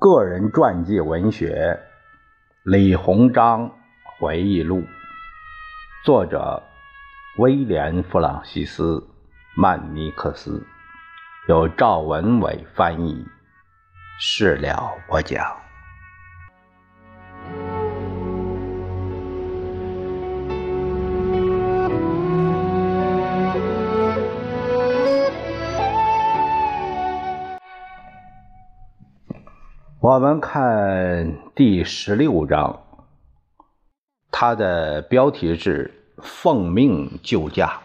个人传记文学《李鸿章回忆录》，作者威廉·弗朗西斯·曼尼克斯，由赵文伟翻译，事了我讲。我们看第十六章，它的标题是“奉命救驾”。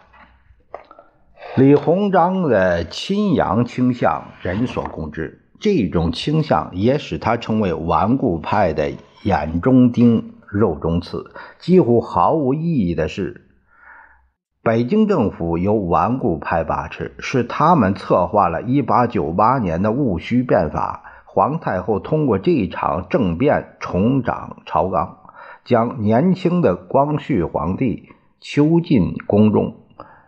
李鸿章的亲洋倾向人所共知，这种倾向也使他成为顽固派的眼中钉、肉中刺。几乎毫无意义的是，北京政府由顽固派把持，是他们策划了1898年的戊戌变法。皇太后通过这一场政变重掌朝纲，将年轻的光绪皇帝囚禁宫中。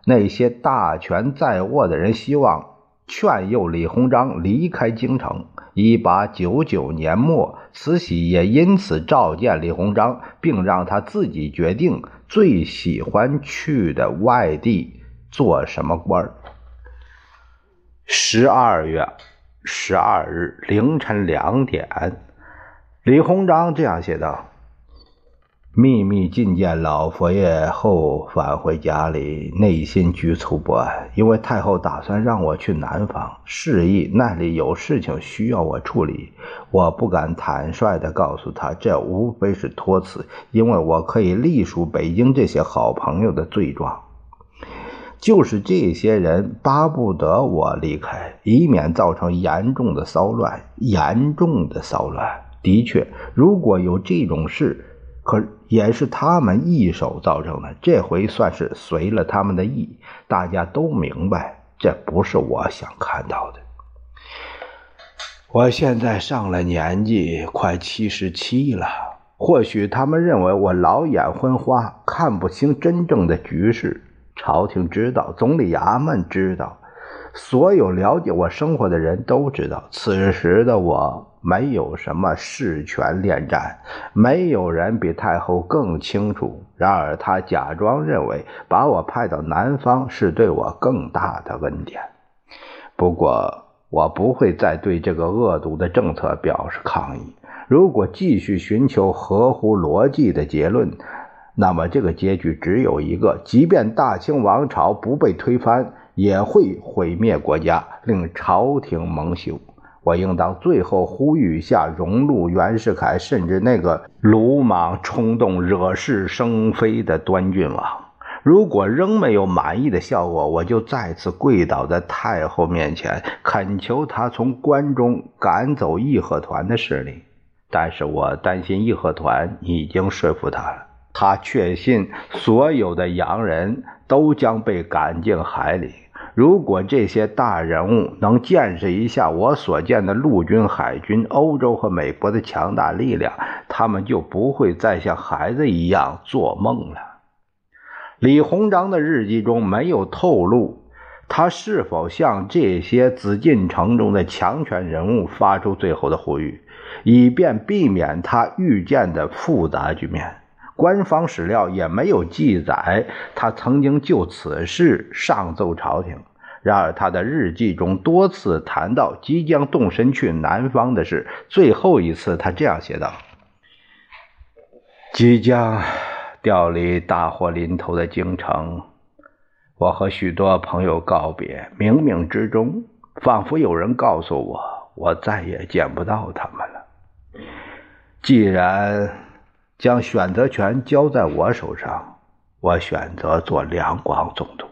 那些大权在握的人希望劝诱李鸿章离开京城。1899年末，慈禧也因此召见李鸿章，并让他自己决定最喜欢去的外地做什么官。十二月。十二日凌晨两点，李鸿章这样写道：“秘密觐见老佛爷后返回家里，内心局促不安，因为太后打算让我去南方，示意那里有事情需要我处理。我不敢坦率地告诉他，这无非是托辞，因为我可以隶属北京这些好朋友的罪状。”就是这些人巴不得我离开，以免造成严重的骚乱。严重的骚乱，的确，如果有这种事，可也是他们一手造成的。这回算是随了他们的意。大家都明白，这不是我想看到的。我现在上了年纪，快七十七了。或许他们认为我老眼昏花，看不清真正的局势。朝廷知道，总理衙门知道，所有了解我生活的人都知道，此时的我没有什么事权恋战，没有人比太后更清楚。然而，他假装认为把我派到南方是对我更大的恩典。不过，我不会再对这个恶毒的政策表示抗议。如果继续寻求合乎逻辑的结论。那么这个结局只有一个：即便大清王朝不被推翻，也会毁灭国家，令朝廷蒙羞。我应当最后呼吁一下荣禄、袁世凯，甚至那个鲁莽冲动、惹是生非的端郡王。如果仍没有满意的效果，我就再次跪倒在太后面前，恳求她从关中赶走义和团的势力。但是我担心义和团已经说服他了。他确信所有的洋人都将被赶进海里。如果这些大人物能见识一下我所见的陆军、海军、欧洲和美国的强大力量，他们就不会再像孩子一样做梦了。李鸿章的日记中没有透露他是否向这些紫禁城中的强权人物发出最后的呼吁，以便避免他预见的复杂局面。官方史料也没有记载他曾经就此事上奏朝廷。然而，他的日记中多次谈到即将动身去南方的事。最后一次，他这样写道：“即将调离大祸临头的京城，我和许多朋友告别。冥冥之中，仿佛有人告诉我，我再也见不到他们了。既然……”将选择权交在我手上，我选择做两广总督。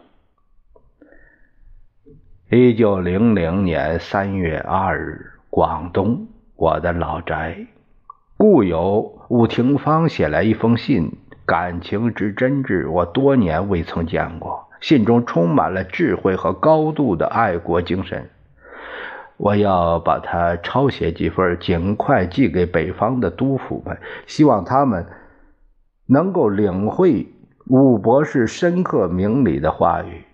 一九零零年三月二日，广东我的老宅，故友伍廷芳写来一封信，感情之真挚，我多年未曾见过。信中充满了智慧和高度的爱国精神。我要把它抄写几份，尽快寄给北方的督府们，希望他们能够领会武博士深刻明理的话语。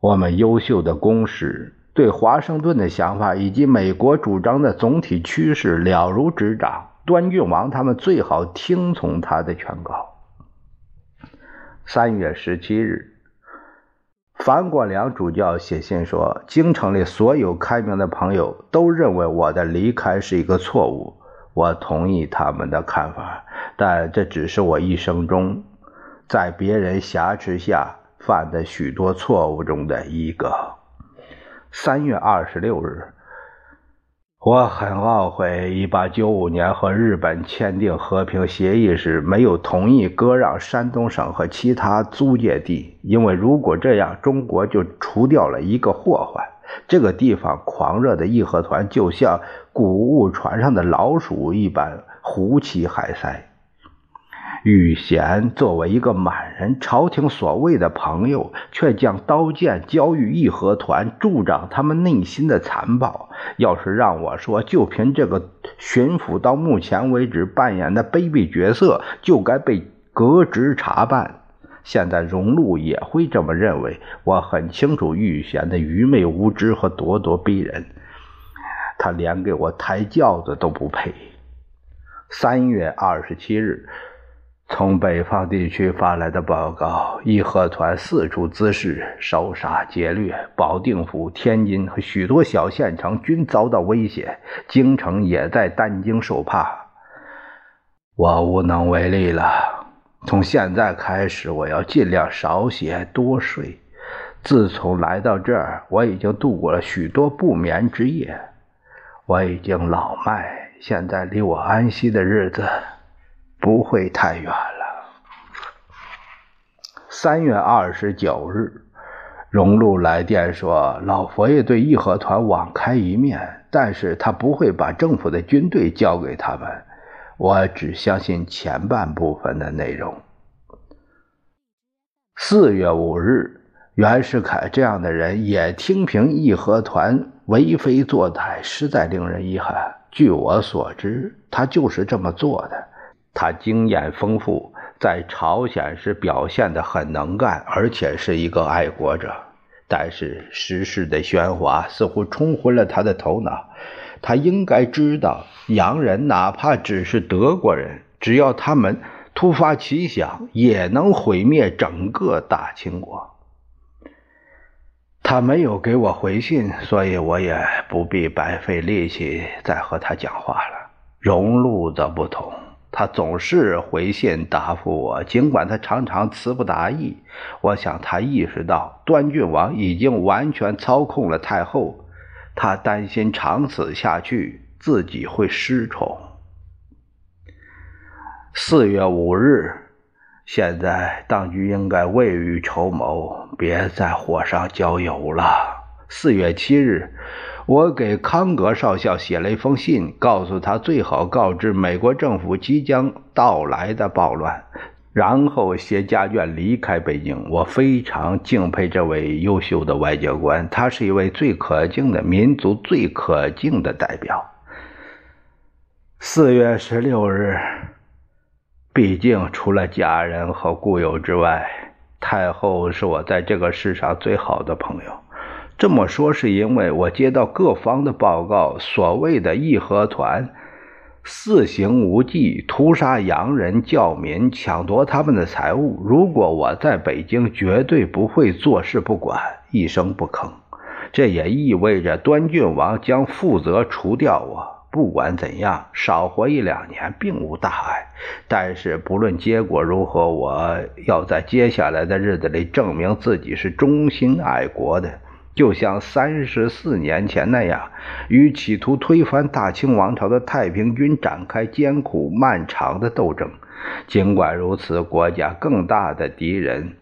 我们优秀的公使对华盛顿的想法以及美国主张的总体趋势了如指掌。端郡王他们最好听从他的劝告。三月十七日，樊国良主教写信说，京城里所有开明的朋友都认为我的离开是一个错误。我同意他们的看法，但这只是我一生中在别人挟持下犯的许多错误中的一个。三月二十六日。我很懊悔，一八九五年和日本签订和平协议时没有同意割让山东省和其他租界地，因为如果这样，中国就除掉了一个祸患。这个地方狂热的义和团就像谷物船上的老鼠一般，胡起海塞。宇贤作为一个满人，朝廷所谓的朋友，却将刀剑交予义和团，助长他们内心的残暴。要是让我说，就凭这个巡抚到目前为止扮演的卑鄙角色，就该被革职查办。现在荣禄也会这么认为。我很清楚玉贤的愚昧无知和咄咄逼人，他连给我抬轿子都不配。三月二十七日。从北方地区发来的报告：义和团四处滋事，烧杀劫掠，保定府、天津和许多小县城均遭到威胁，京城也在担惊受怕。我无能为力了。从现在开始，我要尽量少写、多睡。自从来到这儿，我已经度过了许多不眠之夜。我已经老迈，现在离我安息的日子。不会太远了。三月二十九日，荣禄来电说，老佛爷对义和团网开一面，但是他不会把政府的军队交给他们。我只相信前半部分的内容。四月五日，袁世凯这样的人也听凭义和团为非作歹，实在令人遗憾。据我所知，他就是这么做的。他经验丰富，在朝鲜时表现得很能干，而且是一个爱国者。但是时事的喧哗似乎冲昏了他的头脑。他应该知道，洋人哪怕只是德国人，只要他们突发奇想，也能毁灭整个大清国。他没有给我回信，所以我也不必白费力气再和他讲话了。荣禄则不同。他总是回信答复我，尽管他常常词不达意。我想他意识到端郡王已经完全操控了太后，他担心长此下去自己会失宠。四月五日，现在当局应该未雨绸缪，别再火上浇油了。四月七日。我给康格少校写了一封信，告诉他最好告知美国政府即将到来的暴乱，然后携家眷离开北京。我非常敬佩这位优秀的外交官，他是一位最可敬的民族最可敬的代表。四月十六日，毕竟除了家人和故友之外，太后是我在这个世上最好的朋友。这么说是因为我接到各方的报告，所谓的义和团肆行无忌，屠杀洋人教民，抢夺他们的财物。如果我在北京，绝对不会坐视不管，一声不吭。这也意味着端郡王将负责除掉我。不管怎样，少活一两年并无大碍。但是不论结果如何，我要在接下来的日子里证明自己是忠心爱国的。就像三十四年前那样，与企图推翻大清王朝的太平军展开艰苦漫长的斗争。尽管如此，国家更大的敌人，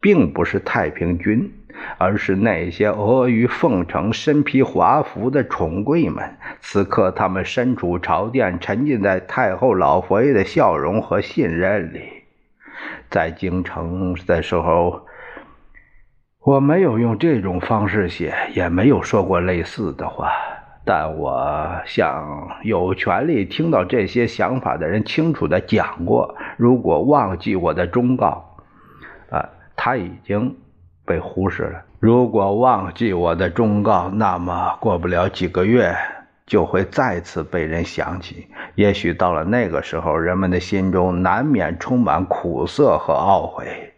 并不是太平军，而是那些阿谀奉承、身披华服的宠贵们。此刻，他们身处朝殿，沉浸在太后老佛爷的笑容和信任里。在京城的时候。我没有用这种方式写，也没有说过类似的话，但我向有权利听到这些想法的人清楚的讲过：如果忘记我的忠告，啊，他已经被忽视了。如果忘记我的忠告，那么过不了几个月就会再次被人想起。也许到了那个时候，人们的心中难免充满苦涩和懊悔。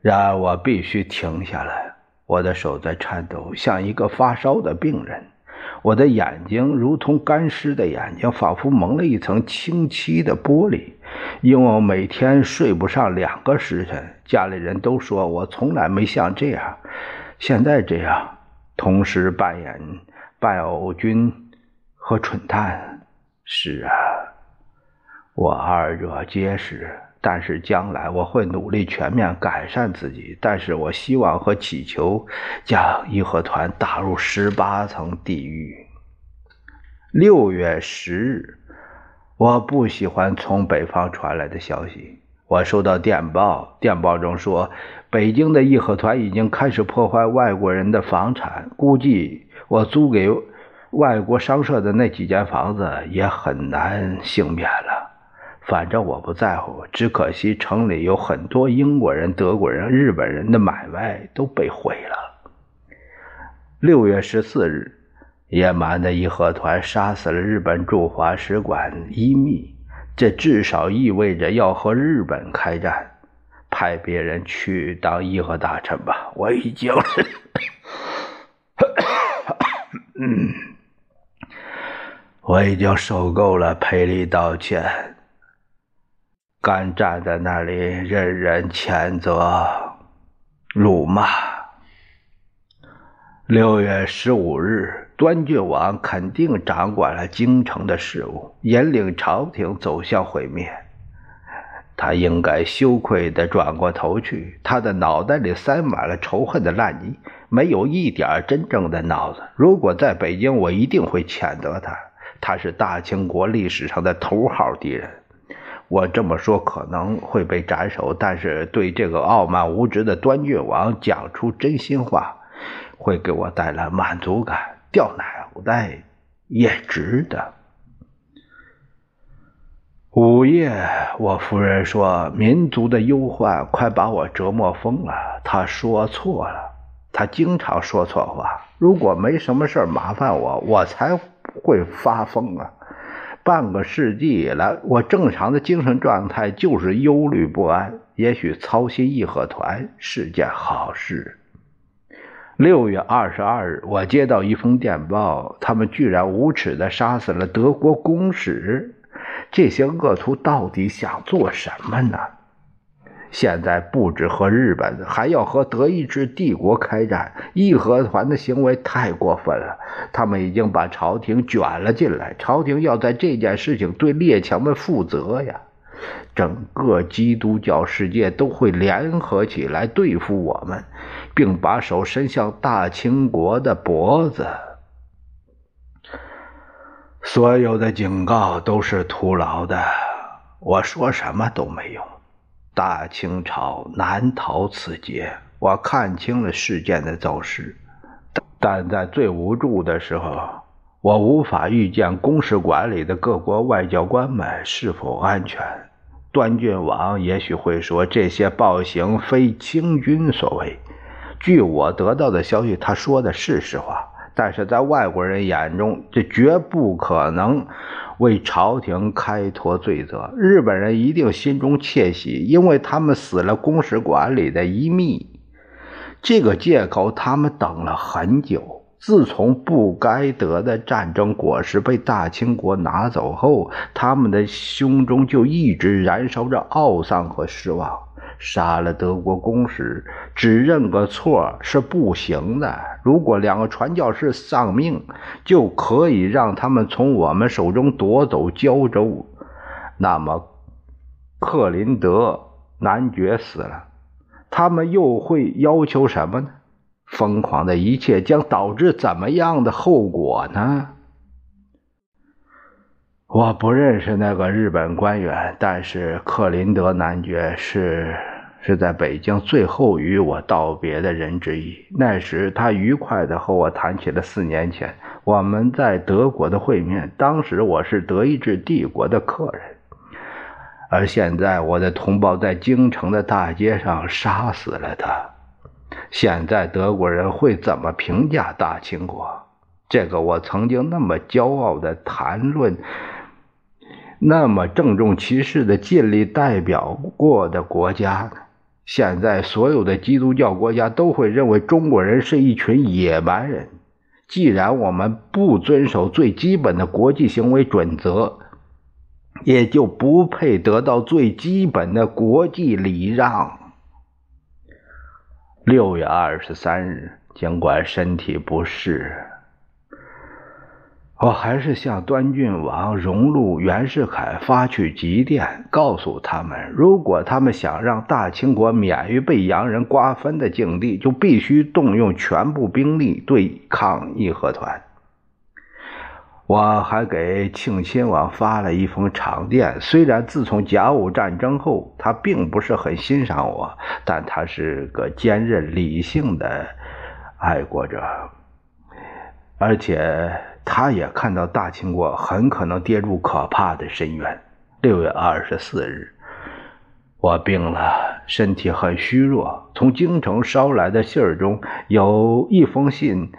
然而，我必须停下来。我的手在颤抖，像一个发烧的病人。我的眼睛如同干尸的眼睛，仿佛蒙了一层清漆的玻璃。因为我每天睡不上两个时辰，家里人都说我从来没像这样，现在这样，同时扮演扮偶君和蠢蛋。是啊，我二者皆是。但是将来我会努力全面改善自己。但是我希望和祈求将义和团打入十八层地狱。六月十日，我不喜欢从北方传来的消息。我收到电报，电报中说，北京的义和团已经开始破坏外国人的房产。估计我租给外国商社的那几间房子也很难幸免了。反正我不在乎，只可惜城里有很多英国人、德国人、日本人的买卖都被毁了。六月十四日，野蛮的义和团杀死了日本驻华使馆伊密，这至少意味着要和日本开战。派别人去当义和大臣吧，我已经，我已经受够了赔礼道歉。干站在那里任人谴责、辱骂。六月十五日，端郡王肯定掌管了京城的事务，引领朝廷走向毁灭。他应该羞愧地转过头去，他的脑袋里塞满了仇恨的烂泥，没有一点真正的脑子。如果在北京，我一定会谴责他。他是大清国历史上的头号敌人。我这么说可能会被斩首，但是对这个傲慢无知的端郡王讲出真心话，会给我带来满足感，掉脑袋也值得。午夜，我夫人说：“民族的忧患快把我折磨疯了。”她说错了，她经常说错话。如果没什么事麻烦我，我才会发疯啊。半个世纪以来，我正常的精神状态就是忧虑不安。也许操心义和团是件好事。六月二十二日，我接到一封电报，他们居然无耻地杀死了德国公使。这些恶徒到底想做什么呢？现在不止和日本，还要和德意志帝国开战。义和团的行为太过分了，他们已经把朝廷卷了进来。朝廷要在这件事情对列强们负责呀！整个基督教世界都会联合起来对付我们，并把手伸向大清国的脖子。所有的警告都是徒劳的，我说什么都没用。大清朝难逃此劫。我看清了事件的走势，但在最无助的时候，我无法预见公使馆里的各国外交官们是否安全。端郡王也许会说这些暴行非清军所为。据我得到的消息，他说的是实话，但是在外国人眼中，这绝不可能。为朝廷开脱罪责，日本人一定心中窃喜，因为他们死了公使馆里的一秘。这个借口他们等了很久。自从不该得的战争果实被大清国拿走后，他们的胸中就一直燃烧着懊丧和失望。杀了德国公使，只认个错是不行的。如果两个传教士丧命，就可以让他们从我们手中夺走胶州，那么克林德男爵死了，他们又会要求什么呢？疯狂的一切将导致怎么样的后果呢？我不认识那个日本官员，但是克林德男爵是是在北京最后与我道别的人之一。那时他愉快地和我谈起了四年前我们在德国的会面。当时我是德意志帝国的客人，而现在我的同胞在京城的大街上杀死了他。现在德国人会怎么评价大清国？这个我曾经那么骄傲的谈论，那么郑重其事的尽力代表过的国家呢？现在所有的基督教国家都会认为中国人是一群野蛮人。既然我们不遵守最基本的国际行为准则，也就不配得到最基本的国际礼让。六月二十三日，尽管身体不适。我还是向端郡王荣禄、袁世凯发去急电，告诉他们，如果他们想让大清国免于被洋人瓜分的境地，就必须动用全部兵力对抗义和团。我还给庆亲王发了一封长电，虽然自从甲午战争后，他并不是很欣赏我，但他是个坚韧理性的爱国者，而且。他也看到大清国很可能跌入可怕的深渊。六月二十四日，我病了，身体很虚弱。从京城捎来的信儿中有一封信，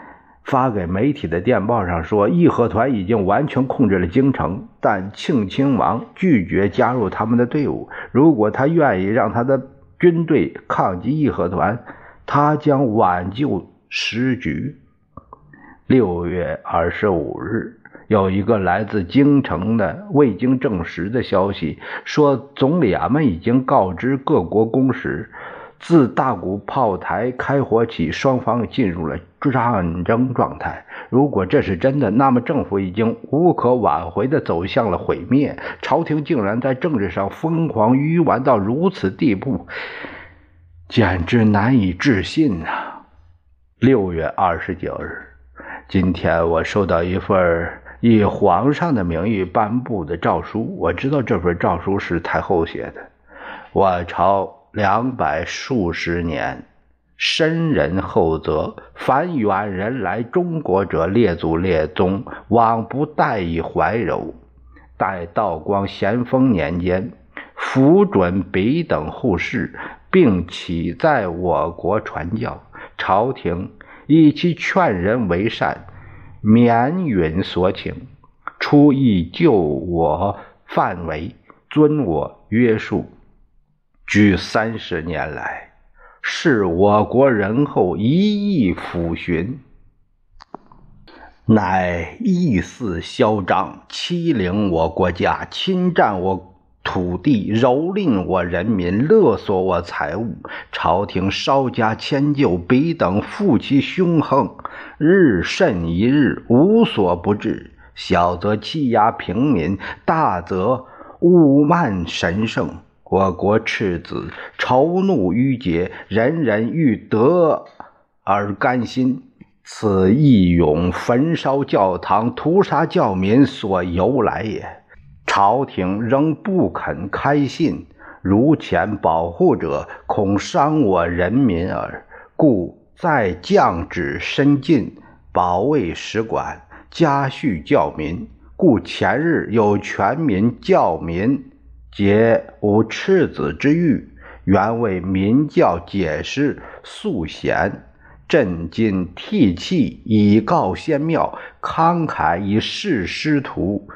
发给媒体的电报上说，义和团已经完全控制了京城，但庆亲王拒绝加入他们的队伍。如果他愿意让他的军队抗击义和团，他将挽救时局。六月二十五日，有一个来自京城的未经证实的消息，说总理衙门已经告知各国公使，自大沽炮台开火起，双方进入了战争状态。如果这是真的，那么政府已经无可挽回地走向了毁灭。朝廷竟然在政治上疯狂愚顽到如此地步，简直难以置信啊！六月二十九日。今天我收到一份以皇上的名义颁布的诏书，我知道这份诏书是太后写的。我朝两百数十年，深人厚泽，凡远人来中国者，列祖列宗，往不待以怀柔。待道光咸丰年间，符准彼等护士，并起在我国传教，朝廷。以其劝人为善，免允所请，出意救我范围，尊我约束，居三十年来，是我国人后一意抚寻，乃意肆嚣张，欺凌我国家，侵占我。土地蹂躏我人民，勒索我财物，朝廷稍加迁就，彼等负其凶横，日甚一日，无所不至。小则欺压平民，大则侮慢神圣。我国赤子仇怒郁结，人人欲得而甘心。此义勇焚烧教堂、屠杀教民所由来也。朝廷仍不肯开信，如前保护者，恐伤我人民耳，故再降旨申进，保卫使馆，加恤教民。故前日有全民教民，皆无赤子之欲，原为民教解释素贤，朕今涕泣以告先庙，慷慨以示师徒。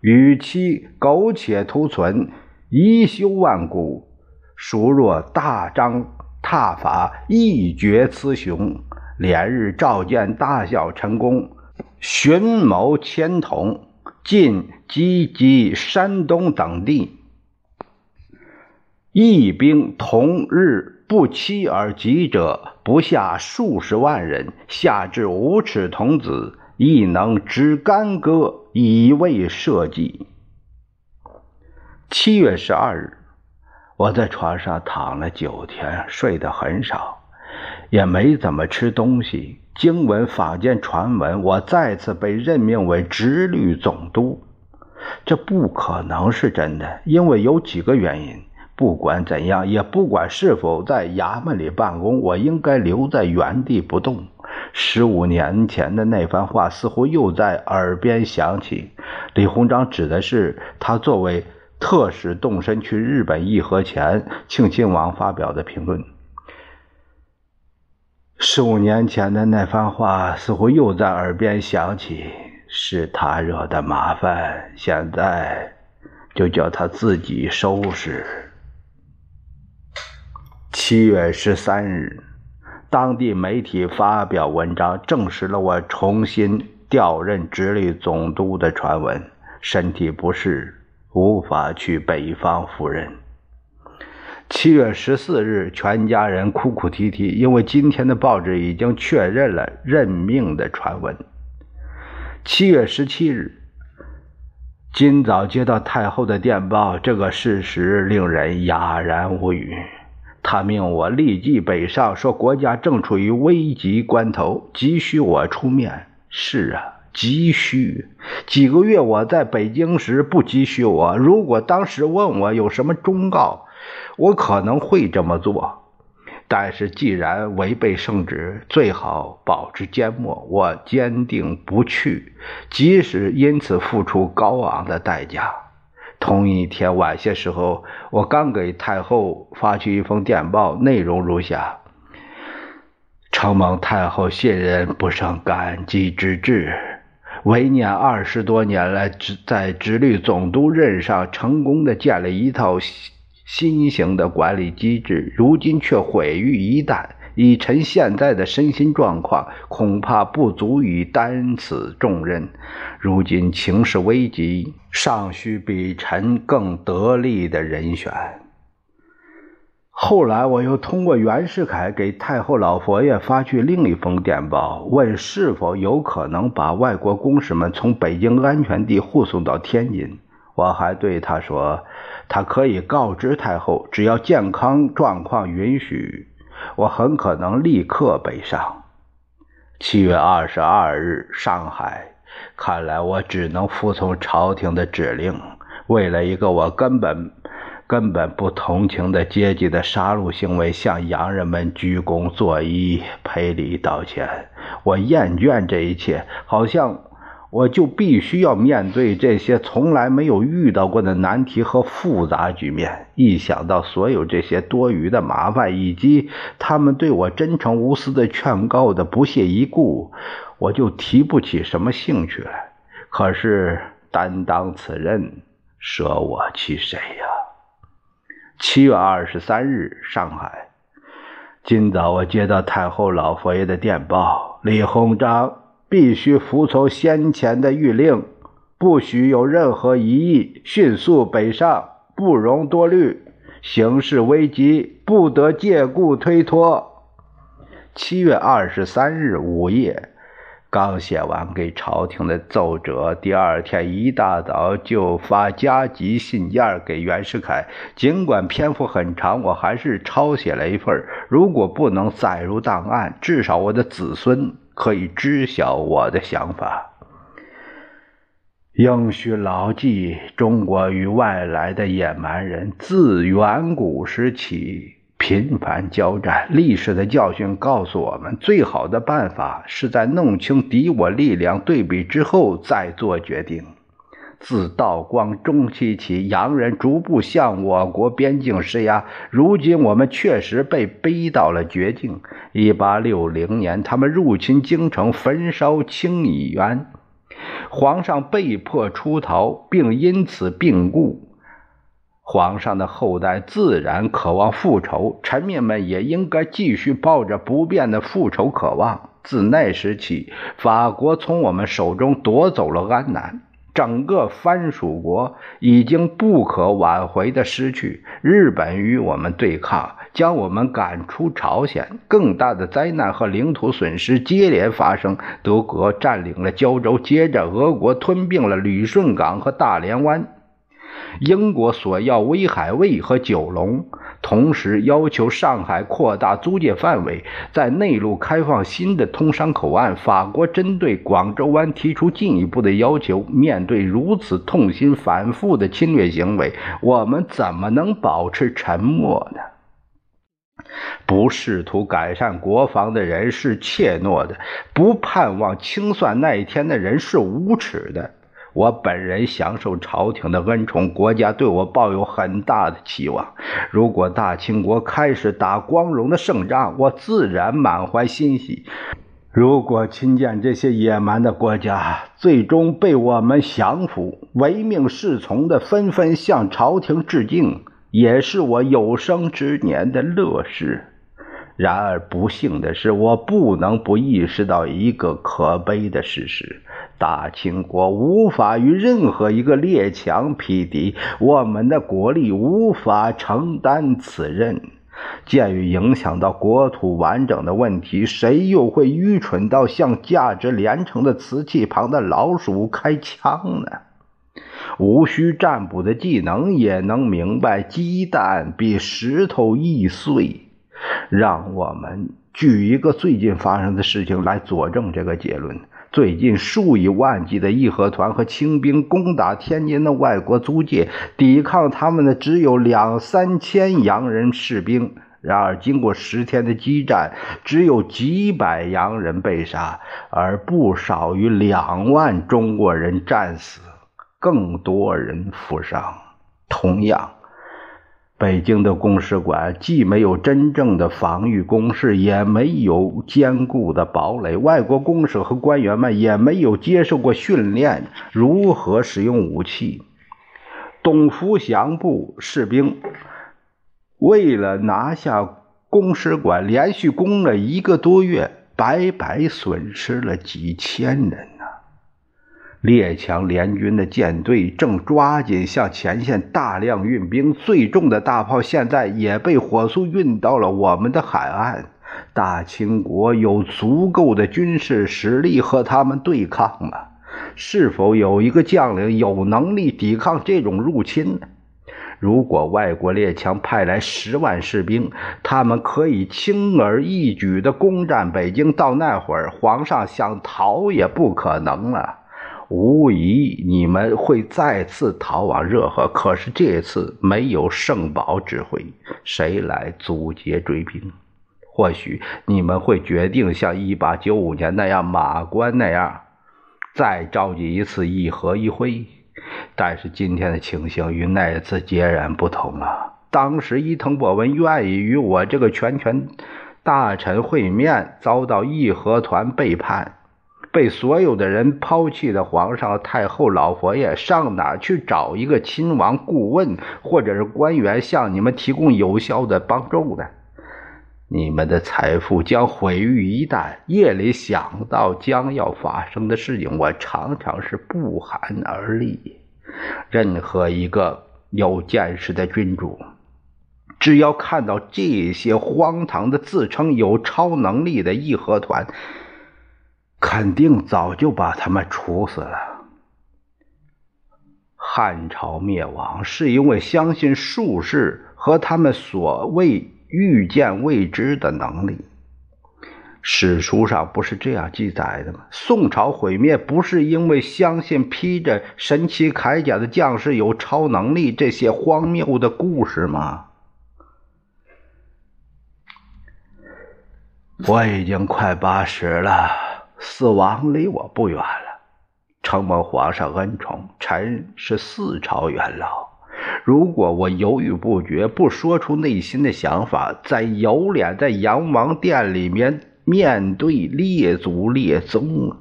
与其苟且图存，一修万古，孰若大张挞伐，一决雌雄？连日召见大小臣工，寻谋迁统，尽击击山东等地，义兵同日不期而击者，不下数十万人，下至五尺童子。亦能执干戈以为社稷。七月十二日，我在床上躺了九天，睡得很少，也没怎么吃东西。经闻坊间传闻，我再次被任命为直隶总督，这不可能是真的，因为有几个原因。不管怎样，也不管是否在衙门里办公，我应该留在原地不动。十五年前的那番话似乎又在耳边响起。李鸿章指的是他作为特使动身去日本议和前，庆亲王发表的评论。十五年前的那番话似乎又在耳边响起，是他惹的麻烦，现在就叫他自己收拾。七月十三日，当地媒体发表文章，证实了我重新调任直隶总督的传闻。身体不适，无法去北方赴任。七月十四日，全家人哭哭啼啼，因为今天的报纸已经确认了任命的传闻。七月十七日，今早接到太后的电报，这个事实令人哑然无语。他命我立即北上，说国家正处于危急关头，急需我出面。是啊。急需几个月，我在北京时不急需我。如果当时问我有什么忠告，我可能会这么做。但是既然违背圣旨，最好保持缄默。我坚定不去，即使因此付出高昂的代价。同一天晚些时候，我刚给太后发去一封电报，内容如下：承蒙太后信任，不胜感激之至。为念二十多年来在直隶总督任上成功的建了一套新型的管理机制，如今却毁于一旦。以臣现在的身心状况，恐怕不足以担此重任。如今情势危急，尚需比臣更得力的人选。后来，我又通过袁世凯给太后老佛爷发去另一封电报，问是否有可能把外国公使们从北京安全地护送到天津。我还对他说，他可以告知太后，只要健康状况允许，我很可能立刻北上。七月二十二日，上海，看来我只能服从朝廷的指令。为了一个我根本。根本不同情的阶级的杀戮行为，向洋人们鞠躬作揖、赔礼道歉。我厌倦这一切，好像我就必须要面对这些从来没有遇到过的难题和复杂局面。一想到所有这些多余的麻烦，以及他们对我真诚无私的劝告的不屑一顾，我就提不起什么兴趣来。可是担当此任，舍我其谁呀？七月二十三日，上海。今早我接到太后老佛爷的电报，李鸿章必须服从先前的谕令，不许有任何疑义，迅速北上，不容多虑。形势危急，不得借故推脱。七月二十三日午夜。刚写完给朝廷的奏折，第二天一大早就发加急信件给袁世凯。尽管篇幅很长，我还是抄写了一份。如果不能载入档案，至少我的子孙可以知晓我的想法。应需牢记，中国与外来的野蛮人自远古时起。频繁交战，历史的教训告诉我们，最好的办法是在弄清敌我力量对比之后再做决定。自道光中期起，洋人逐步向我国边境施压，如今我们确实被逼到了绝境。一八六零年，他们入侵京城，焚烧清漪园，皇上被迫出逃，并因此病故。皇上的后代自然渴望复仇，臣民们也应该继续抱着不变的复仇渴望。自那时起，法国从我们手中夺走了安南，整个藩属国已经不可挽回的失去。日本与我们对抗，将我们赶出朝鲜，更大的灾难和领土损失接连发生。德国占领了胶州，接着俄国吞并了旅顺港和大连湾。英国索要威海卫和九龙，同时要求上海扩大租界范围，在内陆开放新的通商口岸。法国针对广州湾提出进一步的要求。面对如此痛心反复的侵略行为，我们怎么能保持沉默呢？不试图改善国防的人是怯懦的，不盼望清算那一天的人是无耻的。我本人享受朝廷的恩宠，国家对我抱有很大的期望。如果大清国开始打光荣的胜仗，我自然满怀欣喜。如果亲见这些野蛮的国家最终被我们降服，唯命是从的纷纷向朝廷致敬，也是我有生之年的乐事。然而不幸的是，我不能不意识到一个可悲的事实：大清国无法与任何一个列强匹敌，我们的国力无法承担此任。鉴于影响到国土完整的问题，谁又会愚蠢到向价值连城的瓷器旁的老鼠开枪呢？无需占卜的技能也能明白，鸡蛋比石头易碎。让我们举一个最近发生的事情来佐证这个结论。最近数以万计的义和团和清兵攻打天津的外国租界，抵抗他们的只有两三千洋人士兵。然而，经过十天的激战，只有几百洋人被杀，而不少于两万中国人战死，更多人负伤。同样。北京的公使馆既没有真正的防御工事，也没有坚固的堡垒。外国公使和官员们也没有接受过训练，如何使用武器？董福祥部士兵为了拿下公使馆，连续攻了一个多月，白白损失了几千人。列强联军的舰队正抓紧向前线大量运兵，最重的大炮现在也被火速运到了我们的海岸。大清国有足够的军事实力和他们对抗吗？是否有一个将领有能力抵抗这种入侵呢？如果外国列强派来十万士兵，他们可以轻而易举地攻占北京。到那会儿，皇上想逃也不可能了。无疑，你们会再次逃往热河。可是这次没有圣宝指挥，谁来阻截追兵？或许你们会决定像一八九五年那样，马关那样，再召集一次议和议会。但是今天的情形与那次截然不同了。当时伊藤博文愿意与我这个全权大臣会面，遭到义和团背叛。被所有的人抛弃的皇上、太后、老佛爷，上哪去找一个亲王顾问或者是官员向你们提供有效的帮助呢？你们的财富将毁于一旦。夜里想到将要发生的事情，我常常是不寒而栗。任何一个有见识的君主，只要看到这些荒唐的自称有超能力的义和团，肯定早就把他们处死了。汉朝灭亡是因为相信术士和他们所谓预见未知的能力。史书上不是这样记载的吗？宋朝毁灭不是因为相信披着神奇铠甲的将士有超能力这些荒谬的故事吗？我已经快八十了。死亡离我不远了，承蒙皇上恩宠，臣是四朝元老。如果我犹豫不决，不说出内心的想法，再有脸在阎王殿里面面对列祖列宗啊！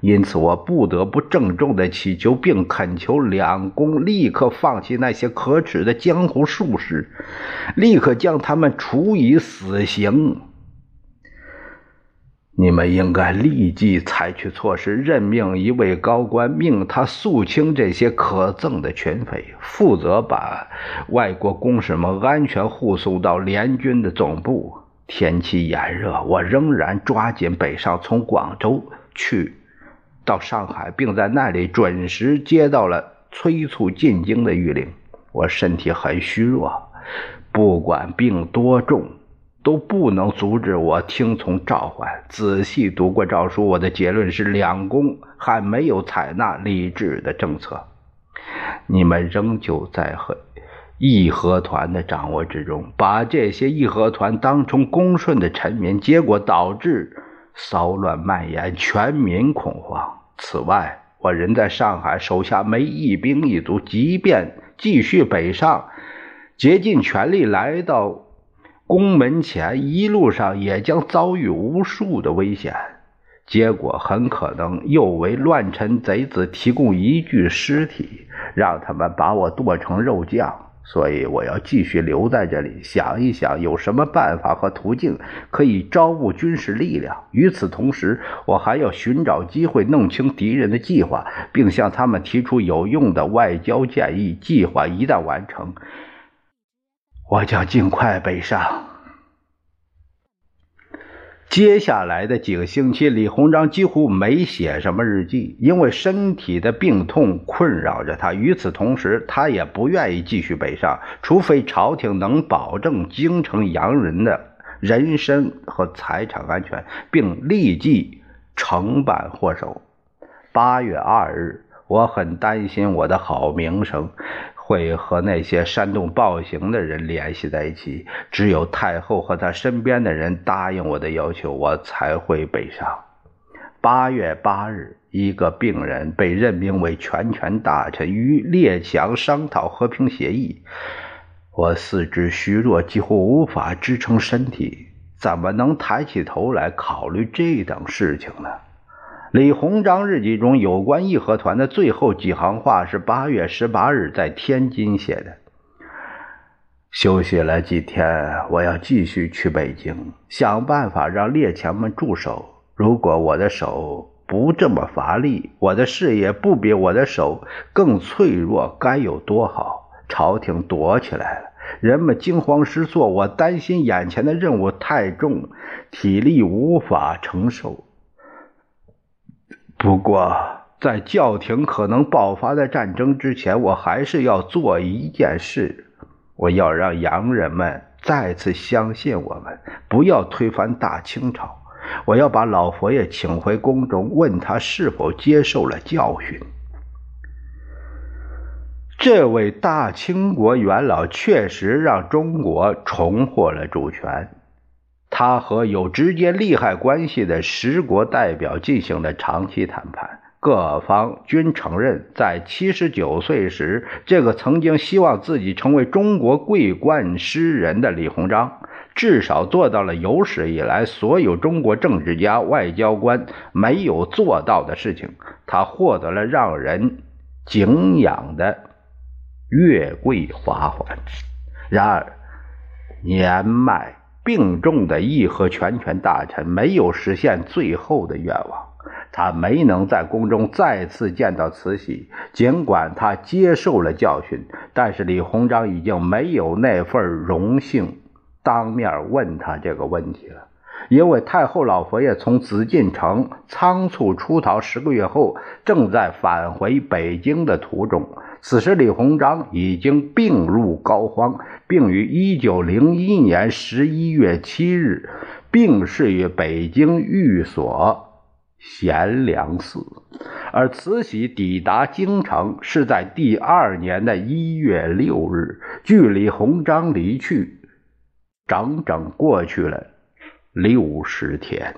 因此，我不得不郑重的祈求，并恳求两宫立刻放弃那些可耻的江湖术士，立刻将他们处以死刑。你们应该立即采取措施，任命一位高官，命他肃清这些可憎的群匪，负责把外国公使们安全护送到联军的总部。天气炎热，我仍然抓紧北上，从广州去到上海，并在那里准时接到了催促进京的谕令。我身体很虚弱，不管病多重。都不能阻止我听从召唤。仔细读过诏书，我的结论是：两宫还没有采纳理智的政策，你们仍旧在和义和团的掌握之中，把这些义和团当成恭顺的臣民，结果导致骚乱蔓延，全民恐慌。此外，我人在上海，手下没一兵一卒，即便继续北上，竭尽全力来到宫门前，一路上也将遭遇无数的危险。结果很可能又为乱臣贼子提供一具尸体，让他们把我剁成肉酱。所以我要继续留在这里，想一想有什么办法和途径可以招募军事力量。与此同时，我还要寻找机会弄清敌人的计划，并向他们提出有用的外交建议。计划一旦完成，我将尽快北上。接下来的几个星期，李鸿章几乎没写什么日记，因为身体的病痛困扰着他。与此同时，他也不愿意继续北上，除非朝廷能保证京城洋人的人身和财产安全，并立即惩办祸首。八月二日，我很担心我的好名声。会和那些煽动暴行的人联系在一起。只有太后和她身边的人答应我的要求，我才会北上。八月八日，一个病人被任命为全权大臣，与列强商讨和平协议。我四肢虚弱，几乎无法支撑身体，怎么能抬起头来考虑这等事情呢？李鸿章日记中有关义和团的最后几行话是八月十八日在天津写的。休息了几天，我要继续去北京，想办法让列强们住手。如果我的手不这么乏力，我的事业不比我的手更脆弱，该有多好！朝廷躲起来了，人们惊慌失措，我担心眼前的任务太重，体力无法承受。不过，在教廷可能爆发的战争之前，我还是要做一件事：我要让洋人们再次相信我们，不要推翻大清朝。我要把老佛爷请回宫中，问他是否接受了教训。这位大清国元老确实让中国重获了主权。他和有直接利害关系的十国代表进行了长期谈判，各方均承认，在七十九岁时，这个曾经希望自己成为中国桂冠诗人的李鸿章，至少做到了有史以来所有中国政治家、外交官没有做到的事情。他获得了让人敬仰的月桂华环。然而，年迈。病重的义和全权大臣没有实现最后的愿望，他没能在宫中再次见到慈禧。尽管他接受了教训，但是李鸿章已经没有那份荣幸当面问他这个问题了，因为太后老佛爷从紫禁城仓促出逃十个月后，正在返回北京的途中。此时，李鸿章已经病入膏肓，并于一九零一年十一月七日病逝于北京寓所贤良寺，而慈禧抵达京城是在第二年的一月六日，距李鸿章离去整整过去了六十天。